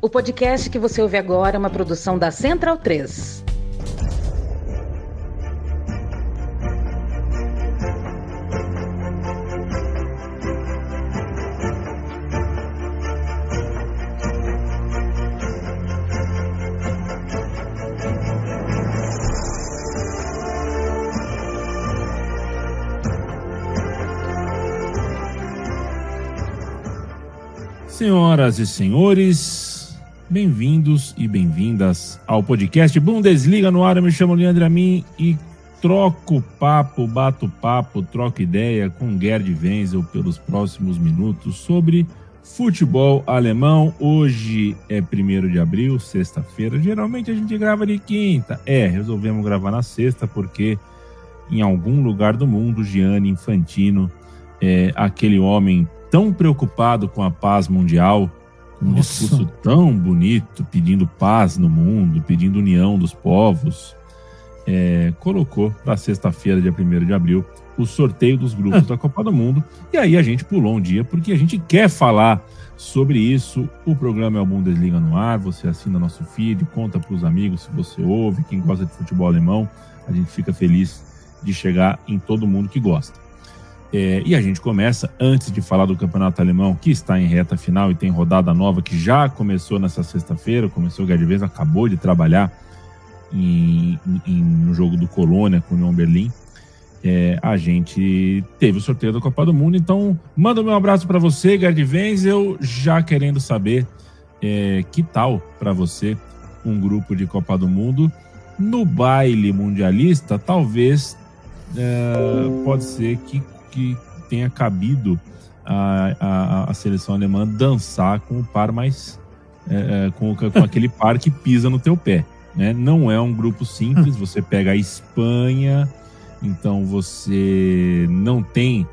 O podcast que você ouve agora é uma produção da Central 3. Senhoras e senhores, bem-vindos e bem-vindas ao podcast Bundesliga no ar. Eu me chamo Leandro Amin e troco papo, bato papo, troco ideia com Gerd Wenzel pelos próximos minutos sobre futebol alemão. Hoje é 1 de abril, sexta-feira. Geralmente a gente grava de quinta. É, resolvemos gravar na sexta porque em algum lugar do mundo, Gianni Infantino, é, aquele homem tão preocupado com a paz mundial, um Nossa. discurso tão bonito, pedindo paz no mundo, pedindo união dos povos, é, colocou para sexta-feira, dia 1 de abril, o sorteio dos grupos da Copa do Mundo. E aí a gente pulou um dia, porque a gente quer falar sobre isso. O programa é o Bundesliga no ar, você assina nosso feed, conta para os amigos se você ouve, quem gosta de futebol alemão, a gente fica feliz de chegar em todo mundo que gosta. É, e a gente começa, antes de falar do campeonato alemão, que está em reta final e tem rodada nova que já começou nessa sexta-feira. Começou o Gerd acabou de trabalhar em, em, no jogo do Colônia com o União Berlim. É, a gente teve o sorteio da Copa do Mundo. Então, manda meu abraço para você, Gerd Eu já querendo saber é, que tal para você um grupo de Copa do Mundo. No baile mundialista, talvez é, pode ser que que tenha cabido a, a, a seleção alemã dançar com o par mais. É, é com, com aquele par que pisa no teu pé. Né? Não é um grupo simples, você pega a Espanha, então você não tem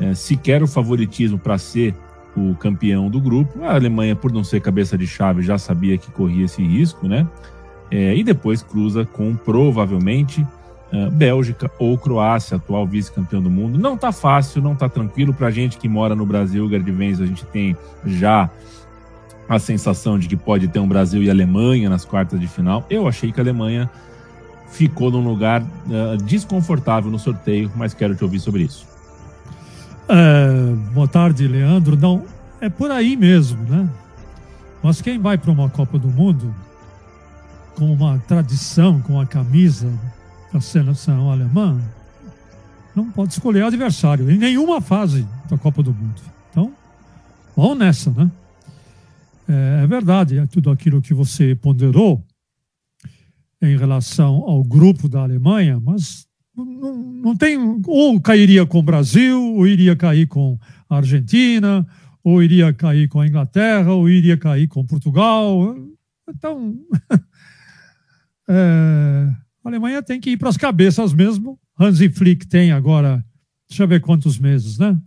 é, sequer o favoritismo para ser o campeão do grupo. A Alemanha, por não ser cabeça de chave, já sabia que corria esse risco, né? É, e depois cruza com provavelmente Bélgica ou Croácia, atual vice-campeão do mundo. Não tá fácil, não tá tranquilo para a gente que mora no Brasil, Gerd Wenz, a gente tem já a sensação de que pode ter um Brasil e Alemanha nas quartas de final. Eu achei que a Alemanha ficou num lugar uh, desconfortável no sorteio, mas quero te ouvir sobre isso. É, boa tarde, Leandro. Não, é por aí mesmo, né? Mas quem vai para uma Copa do Mundo com uma tradição, com a camisa a seleção alemã não pode escolher adversário em nenhuma fase da Copa do Mundo. Então, vamos nessa, né? É, é verdade, é tudo aquilo que você ponderou em relação ao grupo da Alemanha, mas não, não tem. Ou cairia com o Brasil, ou iria cair com a Argentina, ou iria cair com a Inglaterra, ou iria cair com Portugal. Então. é, a Alemanha tem que ir para as cabeças mesmo. Hansi Flick tem agora, deixa eu ver quantos meses, né?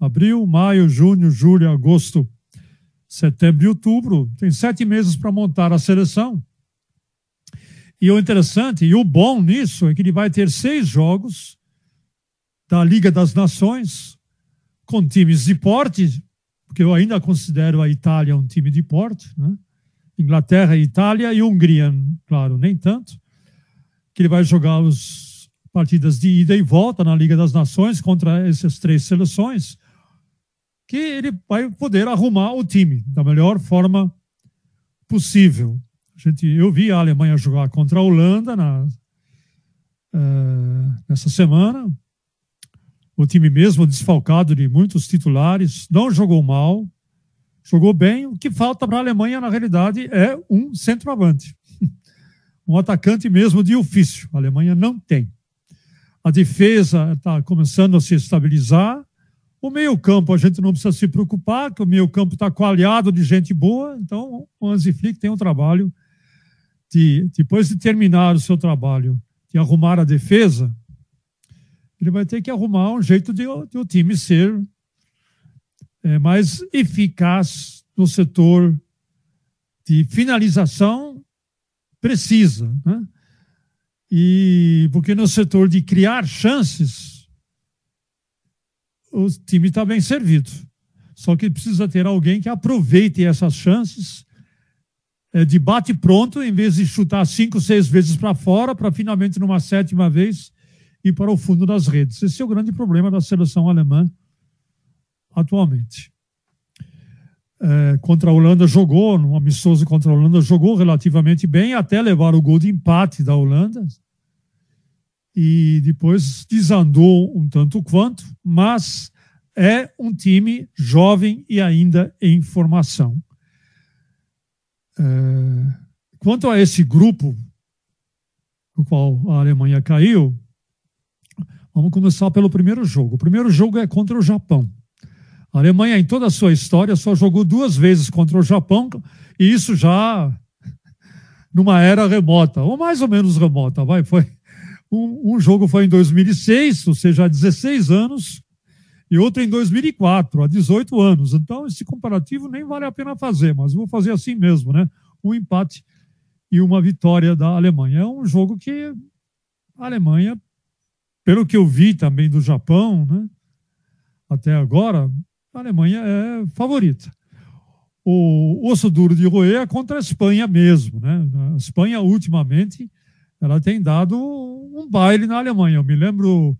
Abril, maio, junho, julho, agosto, setembro e outubro. Tem sete meses para montar a seleção. E o interessante e o bom nisso é que ele vai ter seis jogos da Liga das Nações com times de porte, porque eu ainda considero a Itália um time de porte, né? Inglaterra, Itália e Hungria, claro, nem tanto que ele vai jogar as partidas de ida e volta na Liga das Nações contra essas três seleções, que ele vai poder arrumar o time da melhor forma possível. A gente, eu vi a Alemanha jogar contra a Holanda na, uh, nessa semana. O time mesmo desfalcado de muitos titulares, não jogou mal, jogou bem. O que falta para a Alemanha, na realidade, é um centroavante um atacante mesmo de ofício. A Alemanha não tem. A defesa está começando a se estabilizar. O meio-campo, a gente não precisa se preocupar, que o meio-campo está coalhado de gente boa. Então, o Hansi Flick tem um trabalho de, depois de terminar o seu trabalho de arrumar a defesa, ele vai ter que arrumar um jeito de, de o time ser é, mais eficaz no setor de finalização precisa. Né? E porque no setor de criar chances, o time está bem servido. Só que precisa ter alguém que aproveite essas chances é, de bate pronto, em vez de chutar cinco, seis vezes para fora, para finalmente, numa sétima vez, ir para o fundo das redes. Esse é o grande problema da seleção alemã atualmente. É, contra a Holanda jogou, num amistoso contra a Holanda, jogou relativamente bem, até levar o gol de empate da Holanda. E depois desandou um tanto quanto, mas é um time jovem e ainda em formação. É, quanto a esse grupo, no qual a Alemanha caiu, vamos começar pelo primeiro jogo. O primeiro jogo é contra o Japão. A Alemanha, em toda a sua história, só jogou duas vezes contra o Japão, e isso já numa era remota, ou mais ou menos remota, vai, foi. Um, um jogo foi em 2006, ou seja, há 16 anos, e outro em 2004, há 18 anos. Então, esse comparativo nem vale a pena fazer, mas vou fazer assim mesmo, né? Um empate e uma vitória da Alemanha. É um jogo que a Alemanha, pelo que eu vi também do Japão, né? Até agora, a Alemanha é favorita. O osso duro de roer é contra a Espanha mesmo, né? A Espanha, ultimamente, ela tem dado um baile na Alemanha. Eu me lembro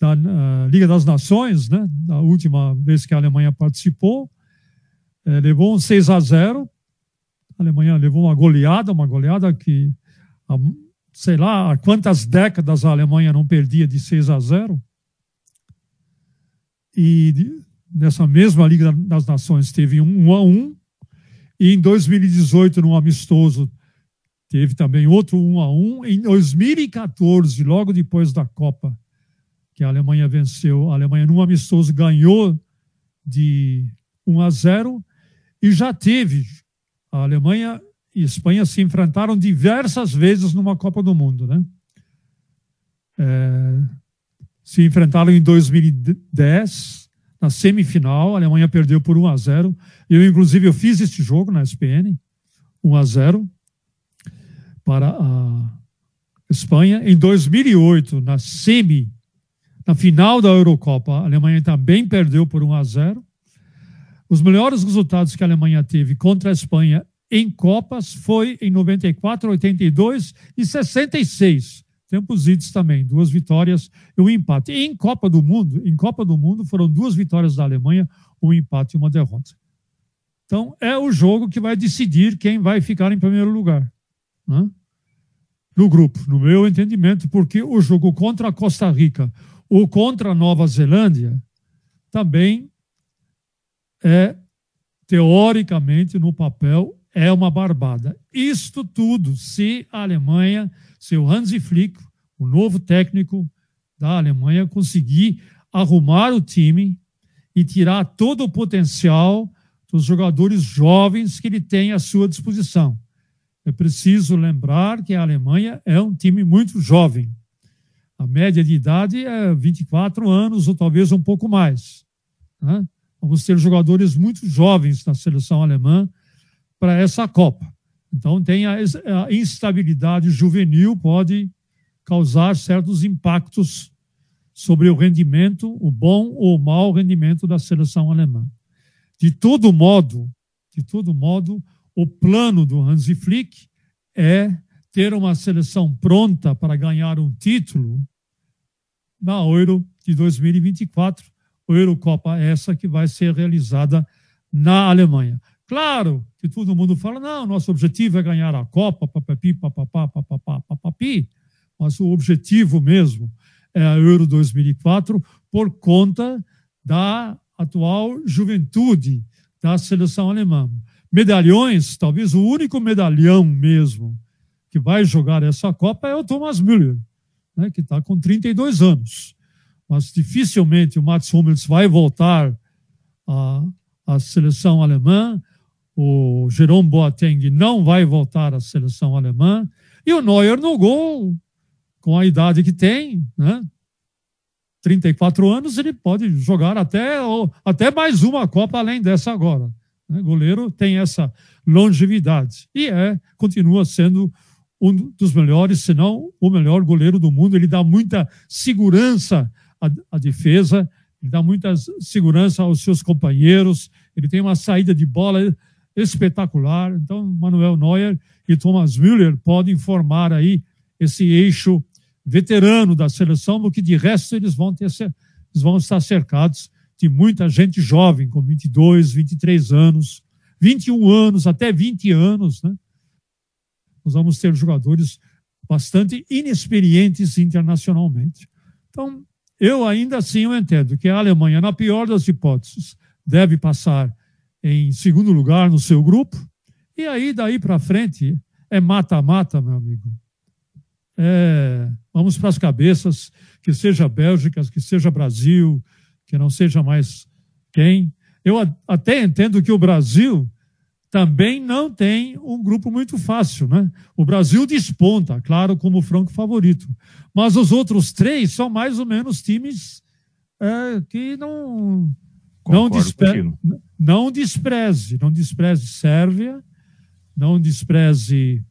da uh, Liga das Nações, né, da última vez que a Alemanha participou, é, levou um 6 a 0. A Alemanha levou uma goleada, uma goleada que, sei lá, há quantas décadas a Alemanha não perdia de 6 a 0. E nessa mesma Liga das Nações teve um 1 a 1 e em 2018 no amistoso teve também outro 1 a 1 em 2014 logo depois da Copa que a Alemanha venceu. A Alemanha, num amistoso, ganhou de 1 a 0 e já teve. A Alemanha e a Espanha se enfrentaram diversas vezes numa Copa do Mundo, né? É, se enfrentaram em 2010, na semifinal. A Alemanha perdeu por 1 a 0. Eu, inclusive, eu fiz este jogo na SPN, 1 a 0 para a Espanha. Em 2008, na semi na final da Eurocopa, a Alemanha também perdeu por 1 a 0. Os melhores resultados que a Alemanha teve contra a Espanha em Copas foi em 94, 82 e 66. Tempos idos também, duas vitórias e um empate. Em Copa do Mundo, em Copa do Mundo foram duas vitórias da Alemanha, um empate e uma derrota. Então é o jogo que vai decidir quem vai ficar em primeiro lugar. Né? No grupo, no meu entendimento, porque o jogo contra a Costa Rica, o contra a Nova Zelândia também é, teoricamente, no papel, é uma barbada. Isto tudo se a Alemanha, se o Hansi Flick, o novo técnico da Alemanha, conseguir arrumar o time e tirar todo o potencial dos jogadores jovens que ele tem à sua disposição. É preciso lembrar que a Alemanha é um time muito jovem. A média de idade é 24 anos ou talvez um pouco mais. Né? Vamos ter jogadores muito jovens na seleção alemã para essa Copa. Então, tem a, a instabilidade juvenil pode causar certos impactos sobre o rendimento, o bom ou mau rendimento da seleção alemã. De todo modo, de todo modo, o plano do Hansi Flick é ter uma seleção pronta para ganhar um título na Euro de 2024, Eurocopa essa que vai ser realizada na Alemanha. Claro que todo mundo fala, não, nosso objetivo é ganhar a Copa, papapi, papapá, papapá, papapi, mas o objetivo mesmo é a Euro 2004 por conta da atual juventude da seleção alemã. Medalhões, talvez o único medalhão mesmo que vai jogar essa Copa é o Thomas Müller né, que está com 32 anos. Mas dificilmente o Mats Hummels vai voltar à, à seleção alemã, o Jerome Boateng não vai voltar à seleção alemã, e o Neuer no gol, com a idade que tem, né? 34 anos, ele pode jogar até, até mais uma Copa além dessa agora. Né? Goleiro tem essa longevidade e é continua sendo um dos melhores, se não o melhor goleiro do mundo. Ele dá muita segurança à, à defesa, ele dá muita segurança aos seus companheiros, ele tem uma saída de bola espetacular. Então, Manuel Neuer e Thomas Müller podem formar aí esse eixo veterano da seleção, porque de resto eles vão, ter, eles vão estar cercados de muita gente jovem, com 22, 23 anos, 21 anos, até 20 anos. Né? Nós vamos ter jogadores bastante inexperientes internacionalmente. Então, eu ainda assim eu entendo que a Alemanha, na pior das hipóteses, deve passar em segundo lugar no seu grupo, e aí daí para frente é mata-mata, meu amigo. É, vamos para as cabeças, que seja Bélgica, que seja Brasil, que não seja mais quem. Eu até entendo que o Brasil também não tem um grupo muito fácil, né? O Brasil desponta, claro, como franco favorito, mas os outros três são mais ou menos times é, que não não, despre, não despreze, não despreze Sérvia, não despreze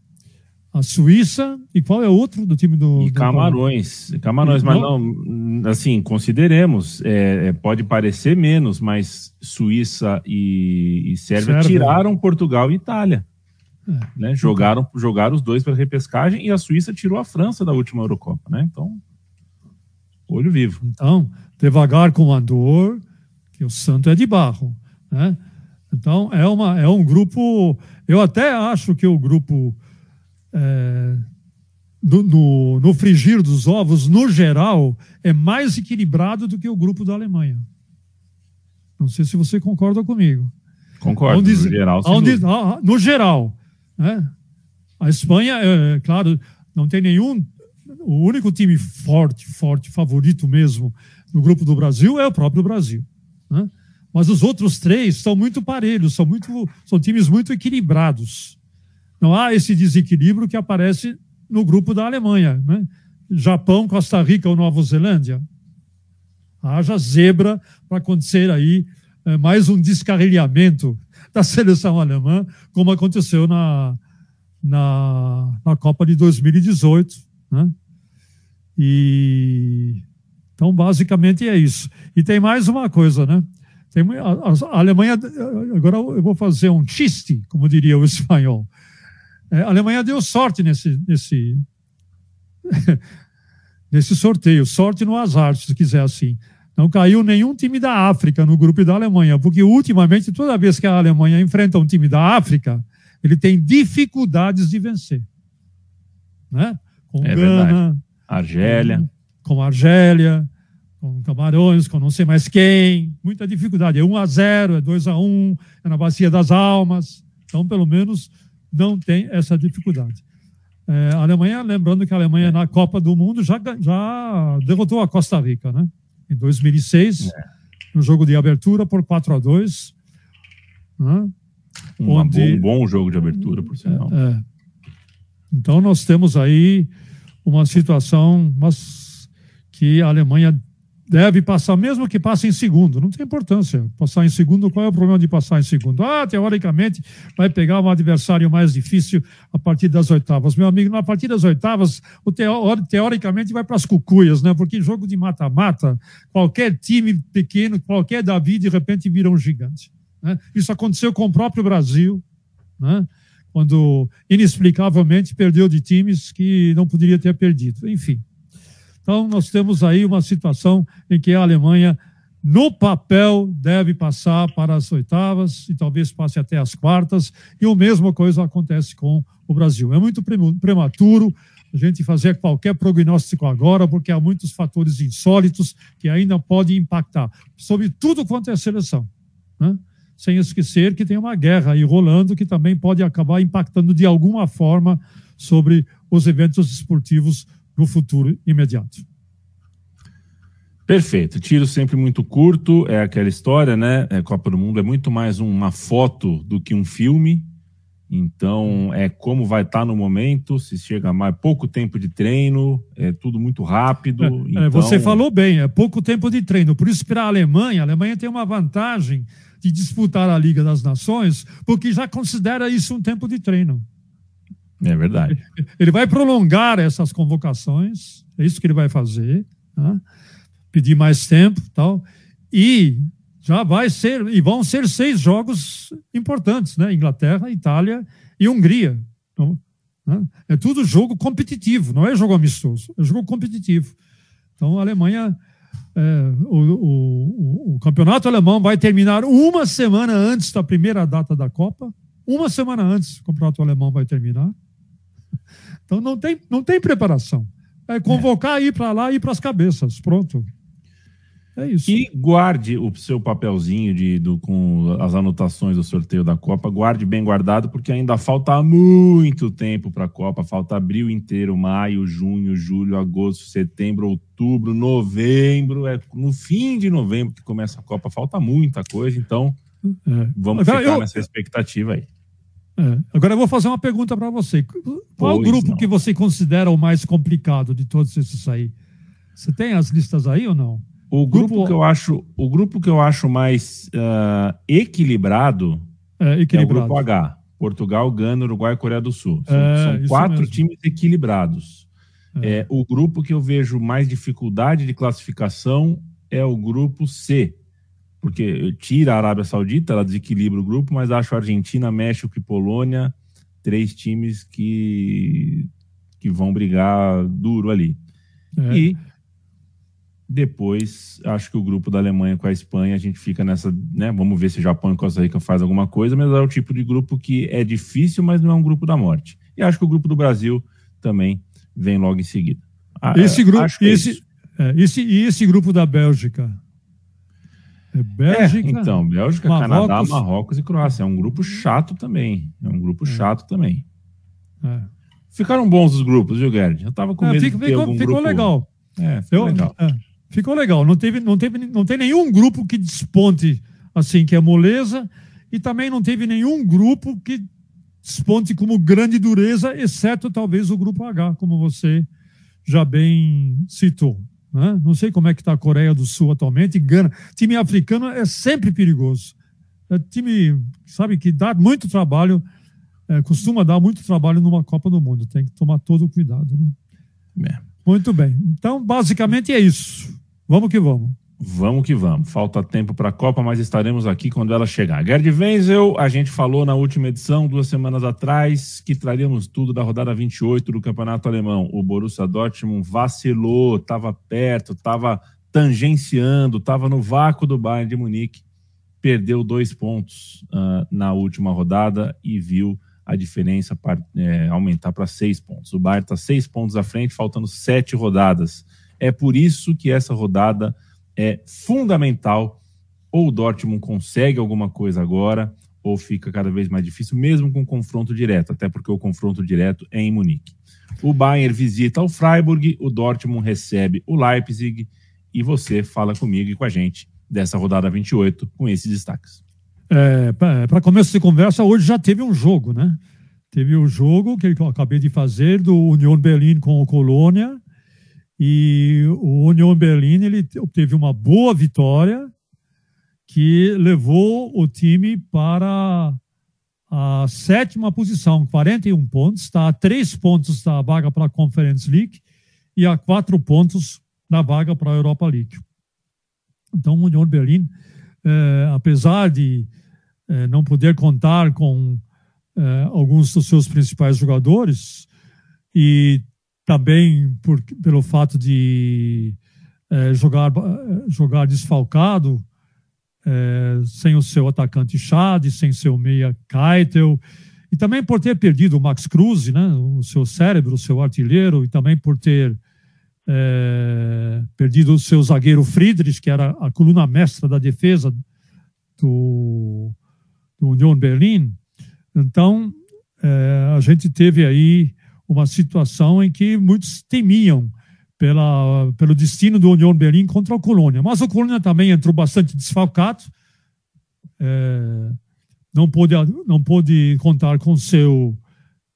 a Suíça e qual é outro do time do. E Camarões. Do... Camarões, mas não, assim, consideremos, é, é, pode parecer menos, mas Suíça e, e Sérvia, Sérvia, tiraram Portugal e Itália. É. Né? Jogaram, jogaram os dois para repescagem e a Suíça tirou a França da última Eurocopa, né? Então, olho vivo. Então, devagar com o Andor, que o santo é de barro, né? Então, é, uma, é um grupo. Eu até acho que o grupo é, do, no, no frigir dos ovos, no geral, é mais equilibrado do que o grupo da Alemanha. Não sei se você concorda comigo. Concordo, onde, no geral. Onde, no geral. Né? A Espanha, é, é, claro, não tem nenhum. O único time forte, forte, favorito mesmo no grupo do Brasil é o próprio Brasil. Né? Mas os outros três são muito parelhos, são, muito, são times muito equilibrados. Não há esse desequilíbrio que aparece no grupo da Alemanha. Né? Japão, Costa Rica ou Nova Zelândia. Haja zebra para acontecer aí é, mais um descarrilhamento da seleção alemã, como aconteceu na, na, na Copa de 2018. Né? E então, basicamente é isso. E tem mais uma coisa, né? Tem, a, a Alemanha, agora eu vou fazer um chiste, como diria o espanhol. É, a Alemanha deu sorte nesse, nesse, nesse sorteio, sorte no azar, se quiser assim. Não caiu nenhum time da África no grupo da Alemanha, porque ultimamente, toda vez que a Alemanha enfrenta um time da África, ele tem dificuldades de vencer. Né? Com é Gana, verdade. Argélia. Com, com Argélia, com Camarões, com não sei mais quem. Muita dificuldade. É 1 a 0 é 2 a 1 é na Bacia das Almas. Então, pelo menos, não tem essa dificuldade. É, a Alemanha, lembrando que a Alemanha na Copa do Mundo já, já derrotou a Costa Rica, né? Em 2006, é. no jogo de abertura por 4 a 2 né? onde, um bom jogo de abertura, por sinal. É, é, então, nós temos aí uma situação mas que a Alemanha deve passar, mesmo que passe em segundo, não tem importância. Passar em segundo, qual é o problema de passar em segundo? Ah, teoricamente, vai pegar um adversário mais difícil a partir das oitavas. Meu amigo, na partir das oitavas, o teoricamente vai para as cucuias, né? Porque jogo de mata-mata, qualquer time pequeno, qualquer Davi, de repente vira um gigante. Né? Isso aconteceu com o próprio Brasil, né? quando inexplicavelmente perdeu de times que não poderia ter perdido. Enfim. Então, nós temos aí uma situação em que a Alemanha, no papel, deve passar para as oitavas e talvez passe até as quartas, e a mesma coisa acontece com o Brasil. É muito prematuro a gente fazer qualquer prognóstico agora, porque há muitos fatores insólitos que ainda podem impactar sobre tudo quanto é seleção. Né? Sem esquecer que tem uma guerra aí rolando que também pode acabar impactando de alguma forma sobre os eventos esportivos no futuro imediato. Perfeito. Tiro sempre muito curto, é aquela história, né? É, Copa do Mundo é muito mais uma foto do que um filme. Então, é como vai estar tá no momento, se chega mais pouco tempo de treino, é tudo muito rápido. É, é então... Você falou bem, é pouco tempo de treino. Por isso, para a Alemanha, a Alemanha tem uma vantagem de disputar a Liga das Nações, porque já considera isso um tempo de treino. É verdade. Ele vai prolongar essas convocações, é isso que ele vai fazer, né? pedir mais tempo tal. E já vai ser, e vão ser seis jogos importantes, né? Inglaterra, Itália e Hungria. Então, né? É tudo jogo competitivo, não é jogo amistoso, é jogo competitivo. Então, a Alemanha, é, o, o, o, campeonato alemão vai terminar uma semana antes da primeira data da Copa. Uma semana antes o campeonato alemão vai terminar. Então, não tem, não tem preparação. É convocar, é. ir para lá e ir para as cabeças. Pronto. É isso. E guarde o seu papelzinho de, do, com as anotações do sorteio da Copa, guarde bem guardado, porque ainda falta muito tempo para a Copa. Falta abril inteiro, maio, junho, julho, agosto, setembro, outubro, novembro. É no fim de novembro que começa a Copa. Falta muita coisa, então é. vamos Agora, ficar eu... nessa expectativa aí. É. Agora eu vou fazer uma pergunta para você. Qual pois grupo não. que você considera o mais complicado de todos esses aí? Você tem as listas aí ou não? O grupo, grupo, que eu acho, o grupo que eu acho mais uh, equilibrado, é, equilibrado, é, o grupo H. Portugal, Gana, Uruguai e Coreia do Sul. São, é, são quatro mesmo. times equilibrados. É. é. o grupo que eu vejo mais dificuldade de classificação é o grupo C. Porque tira a Arábia Saudita, ela desequilibra o grupo, mas acho Argentina, México e Polônia três times que, que vão brigar duro ali. É. E depois, acho que o grupo da Alemanha com a Espanha, a gente fica nessa, né? Vamos ver se o Japão e Costa Rica faz alguma coisa, mas é o tipo de grupo que é difícil, mas não é um grupo da morte. E acho que o grupo do Brasil também vem logo em seguida. Esse grupo, é esse, é, esse, e esse grupo da Bélgica? É Bélgica. É, então, Bélgica, Marrocos, Canadá, Marrocos e Croácia. É um grupo chato também. É um grupo é. chato também. É. Ficaram bons os grupos, viu, Gerd? Eu tava com medo fico, de ter ficou, algum ficou grupo... legal. É, ficou Eu, legal. Ficou legal. Não teve, não teve, não tem nenhum grupo que desponte assim que é moleza e também não teve nenhum grupo que desponte como grande dureza, exceto talvez o grupo H, como você já bem citou. Né? Não sei como é que está a Coreia do Sul atualmente. Gana, time africano é sempre perigoso. É time, sabe, que dá muito trabalho, é, costuma dar muito trabalho numa Copa do Mundo. Tem que tomar todo o cuidado. Né? É. Muito bem. Então, basicamente é isso. Vamos que vamos. Vamos que vamos. Falta tempo para a Copa, mas estaremos aqui quando ela chegar. Gerd Wenzel, a gente falou na última edição, duas semanas atrás, que traríamos tudo da rodada 28 do Campeonato Alemão. O Borussia Dortmund vacilou, estava perto, estava tangenciando, estava no vácuo do Bayern de Munique. Perdeu dois pontos uh, na última rodada e viu a diferença é, aumentar para seis pontos. O Bayern está seis pontos à frente, faltando sete rodadas. É por isso que essa rodada é fundamental. Ou o Dortmund consegue alguma coisa agora, ou fica cada vez mais difícil, mesmo com confronto direto, até porque o confronto direto é em Munique. O Bayern visita o Freiburg, o Dortmund recebe o Leipzig e você fala comigo e com a gente dessa rodada 28 com esses destaques. É, Para começo de conversa, hoje já teve um jogo, né? Teve o um jogo que eu acabei de fazer do Union Berlin com o Colônia e o Union Berlin ele obteve uma boa vitória que levou o time para a sétima posição, 41 pontos, está a três pontos da vaga para a Conference League e a quatro pontos da vaga para a Europa League. Então, o Union Berlin, é, apesar de é, não poder contar com é, alguns dos seus principais jogadores e também por, pelo fato de é, jogar, jogar desfalcado, é, sem o seu atacante Chad, sem seu meia Keitel, e também por ter perdido o Max Cruz, né, o seu cérebro, o seu artilheiro, e também por ter é, perdido o seu zagueiro Friedrich, que era a coluna mestra da defesa do, do Union Berlin. Então, é, a gente teve aí uma situação em que muitos temiam pela, pelo destino do União Berlim contra o Colônia. Mas o Colônia também entrou bastante desfalcado, é, não, pôde, não pôde contar com seu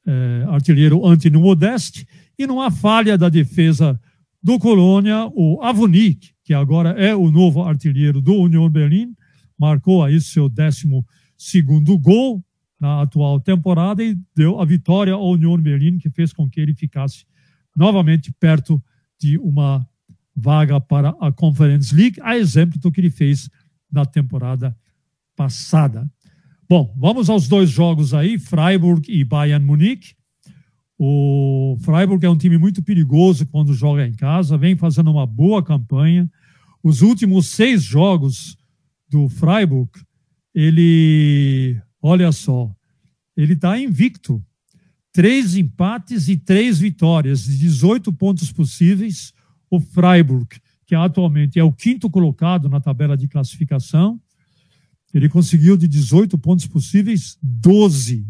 é, artilheiro Antônio Modeste, e numa falha da defesa do Colônia, o Avonik, que agora é o novo artilheiro do União Berlim, marcou aí seu décimo segundo gol, na atual temporada e deu a vitória ao Union Berlin, que fez com que ele ficasse novamente perto de uma vaga para a Conference League, a exemplo do que ele fez da temporada passada. Bom, vamos aos dois jogos aí, Freiburg e Bayern Munique. O Freiburg é um time muito perigoso quando joga em casa, vem fazendo uma boa campanha. Os últimos seis jogos do Freiburg, ele, olha só, ele está invicto. Três empates e três vitórias, de 18 pontos possíveis. O Freiburg, que atualmente é o quinto colocado na tabela de classificação, ele conseguiu de 18 pontos possíveis 12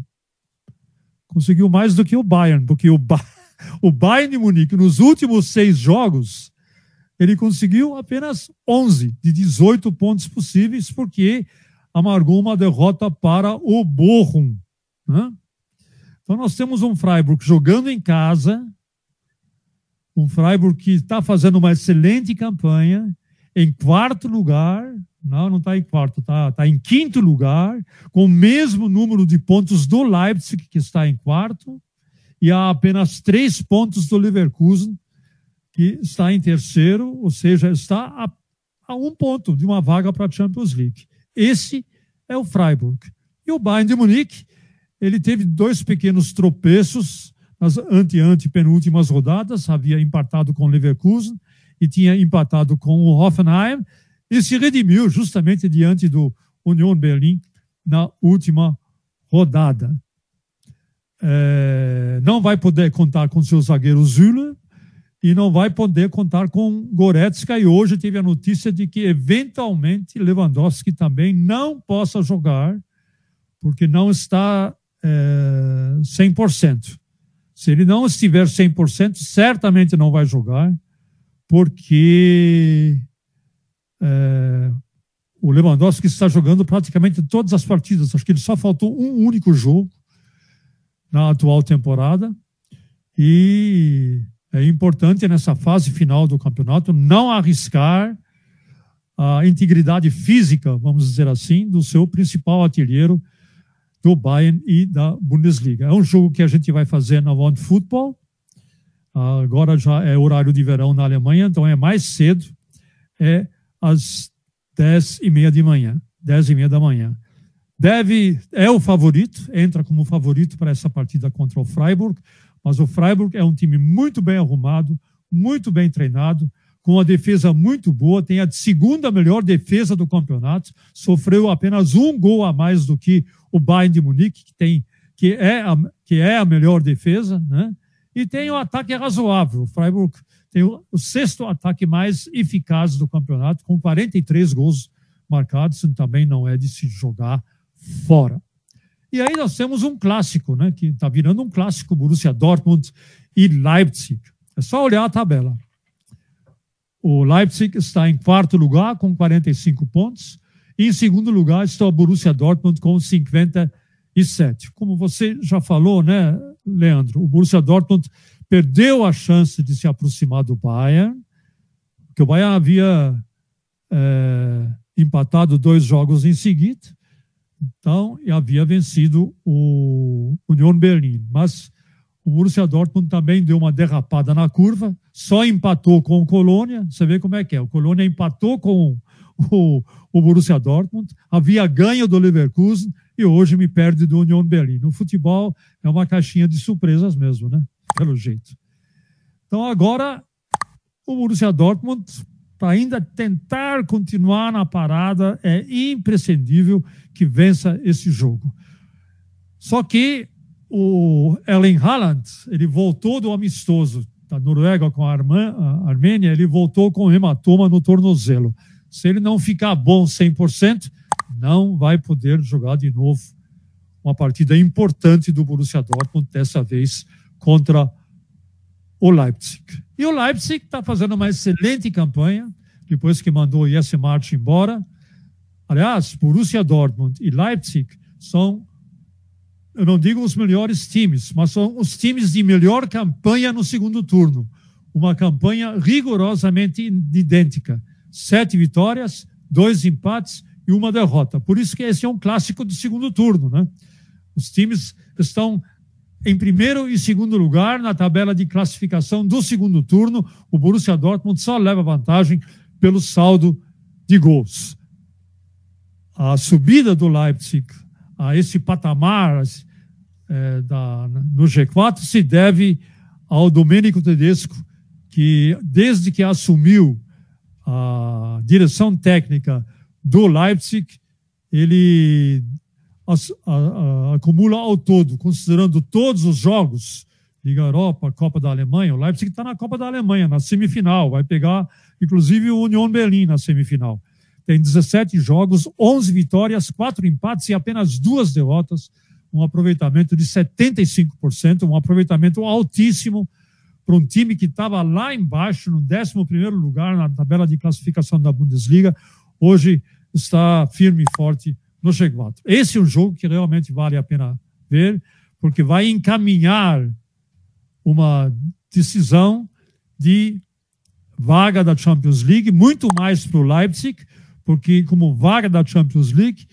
conseguiu mais do que o Bayern, porque o, ba o Bayern de Munique, nos últimos seis jogos, ele conseguiu apenas 11 de 18 pontos possíveis, porque amargou uma derrota para o Bochum. Né? Então nós temos um Freiburg jogando em casa, um Freiburg que está fazendo uma excelente campanha, em quarto lugar, não, não está em quarto, está tá em quinto lugar, com o mesmo número de pontos do Leipzig, que está em quarto, e há apenas três pontos do Leverkusen, que está em terceiro, ou seja, está a, a um ponto de uma vaga para a Champions League. Esse é o Freiburg. E o Bayern de Munique, ele teve dois pequenos tropeços nas ante-ante-penúltimas rodadas, havia empatado com o Leverkusen e tinha empatado com o Hoffenheim, e se redimiu justamente diante do Union Berlim na última rodada. É, não vai poder contar com seu zagueiro Zülle e não vai poder contar com Goretzka. E hoje teve a notícia de que, eventualmente, Lewandowski também não possa jogar, porque não está é, 100%. Se ele não estiver 100%, certamente não vai jogar, porque é, o Lewandowski está jogando praticamente todas as partidas. Acho que ele só faltou um único jogo na atual temporada. E é importante nessa fase final do campeonato não arriscar a integridade física, vamos dizer assim, do seu principal artilheiro do Bayern e da Bundesliga. É um jogo que a gente vai fazer na One Football. Agora já é horário de verão na Alemanha, então é mais cedo. É às dez e meia de manhã, dez e meia da manhã. Deve, é o favorito, entra como favorito para essa partida contra o Freiburg, mas o Freiburg é um time muito bem arrumado, muito bem treinado, com uma defesa muito boa, tem a segunda melhor defesa do campeonato, sofreu apenas um gol a mais do que o Bayern de Munique, que, tem, que, é, a, que é a melhor defesa, né? e tem um ataque razoável. O Freiburg tem o, o sexto ataque mais eficaz do campeonato, com 43 gols marcados, também não é de se jogar fora. E aí nós temos um clássico, né, que está virando um clássico, Borussia Dortmund e Leipzig. É só olhar a tabela. O Leipzig está em quarto lugar com 45 pontos. E em segundo lugar está o Borussia Dortmund com 57. Como você já falou, né, Leandro? O Borussia Dortmund perdeu a chance de se aproximar do Bayern, porque o Bayern havia é, empatado dois jogos em seguida, então, havia vencido o Union Berlim. Mas o Borussia Dortmund também deu uma derrapada na curva, só empatou com o Colônia, você vê como é que é, o Colônia empatou com o, o Borussia Dortmund, havia ganho do Leverkusen e hoje me perde do Union Berlim. No futebol é uma caixinha de surpresas mesmo, né? pelo jeito. Então agora o Borussia Dortmund para ainda tentar continuar na parada é imprescindível que vença esse jogo. Só que o Ellen Haaland, ele voltou do amistoso da Noruega com a, a Armênia, ele voltou com hematoma no tornozelo. Se ele não ficar bom 100%, não vai poder jogar de novo uma partida importante do Borussia Dortmund, dessa vez contra o Leipzig. E o Leipzig está fazendo uma excelente campanha, depois que mandou o Jesse March embora. Aliás, Borussia Dortmund e Leipzig são, eu não digo os melhores times, mas são os times de melhor campanha no segundo turno. Uma campanha rigorosamente idêntica. Sete vitórias, dois empates e uma derrota. Por isso que esse é um clássico do segundo turno. Né? Os times estão em primeiro e segundo lugar na tabela de classificação do segundo turno. O Borussia Dortmund só leva vantagem pelo saldo de gols. a subida do Leipzig a esse patamar é, da, no G4 se deve ao Domênico Tedesco, que desde que assumiu a direção técnica do Leipzig, ele acumula ao todo, considerando todos os jogos, Liga Europa, Copa da Alemanha, o Leipzig está na Copa da Alemanha, na semifinal, vai pegar inclusive o Union Berlim na semifinal. Tem 17 jogos, 11 vitórias, 4 empates e apenas duas derrotas, um aproveitamento de 75%, um aproveitamento altíssimo para um time que estava lá embaixo, no 11 lugar na tabela de classificação da Bundesliga, hoje está firme e forte no G4. Esse é um jogo que realmente vale a pena ver, porque vai encaminhar uma decisão de vaga da Champions League, muito mais para o Leipzig, porque como vaga da Champions League,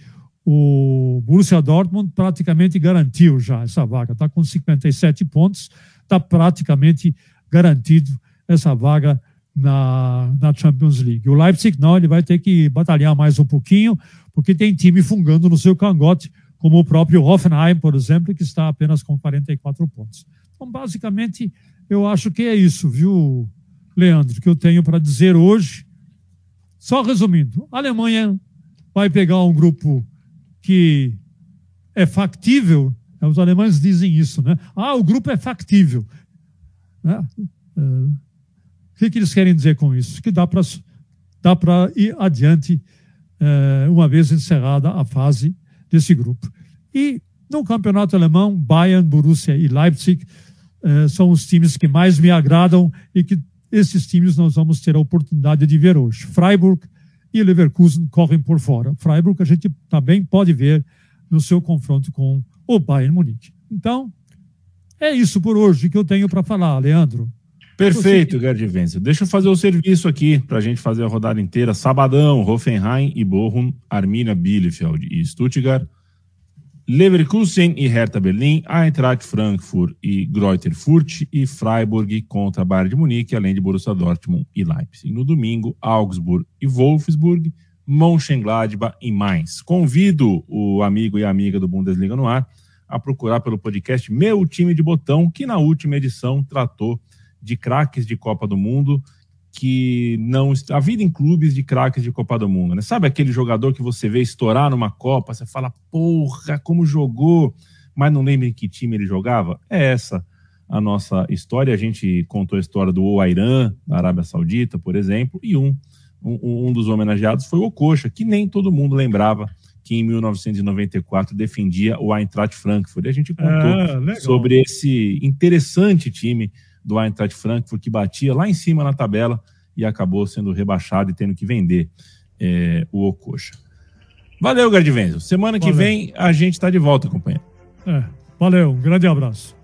o Borussia Dortmund praticamente garantiu já essa vaga. Está com 57 pontos, está praticamente garantido essa vaga na, na Champions League. O Leipzig não, ele vai ter que batalhar mais um pouquinho, porque tem time fungando no seu cangote, como o próprio Hoffenheim, por exemplo, que está apenas com 44 pontos. Então, basicamente, eu acho que é isso, viu, Leandro, que eu tenho para dizer hoje. Só resumindo, a Alemanha vai pegar um grupo que é factível, né? os alemães dizem isso, né? Ah, o grupo é factível. Né? É, o que, eles querem dizer com isso? Que dá para dá ir adiante é, uma vez encerrada a fase desse grupo. E no campeonato alemão, Bayern, Borussia e Leipzig é, são os times que mais me agradam e que esses times nós vamos ter a oportunidade de ver hoje. Freiburg e Leverkusen correm por fora. Freiburg a gente também pode ver no seu confronto com o Bayern Munique. Então, é isso por hoje que eu tenho para falar, Leandro. Perfeito, Wenzel. Deixa eu fazer o serviço aqui para a gente fazer a rodada inteira. Sabadão, Hoffenheim e Bochum, Arminia Bielefeld e Stuttgart. Leverkusen e Hertha Berlim, Eintracht Frankfurt e Greuther Fürth e Freiburg contra Bayern de Munique, além de Borussia Dortmund e Leipzig. No domingo, Augsburg e Wolfsburg, Mönchengladbach e Mainz. Convido o amigo e amiga do Bundesliga no ar a procurar pelo podcast Meu Time de Botão, que na última edição tratou de craques de Copa do Mundo que não. A vida em clubes de craques de Copa do Mundo, né? Sabe aquele jogador que você vê estourar numa Copa, você fala, porra, como jogou, mas não lembra em que time ele jogava? É essa a nossa história. A gente contou a história do Oairan, da Arábia Saudita, por exemplo, e um, um, um dos homenageados foi o Ococha, que nem todo mundo lembrava que em 1994 defendia o Eintracht Frankfurt. E a gente contou é, sobre esse interessante time do Eintracht Frankfurt, que batia lá em cima na tabela e acabou sendo rebaixado e tendo que vender é, o Ococha. Valeu, Gardvenzo. Semana valeu. que vem a gente está de volta, companheiro. É, valeu, um grande abraço.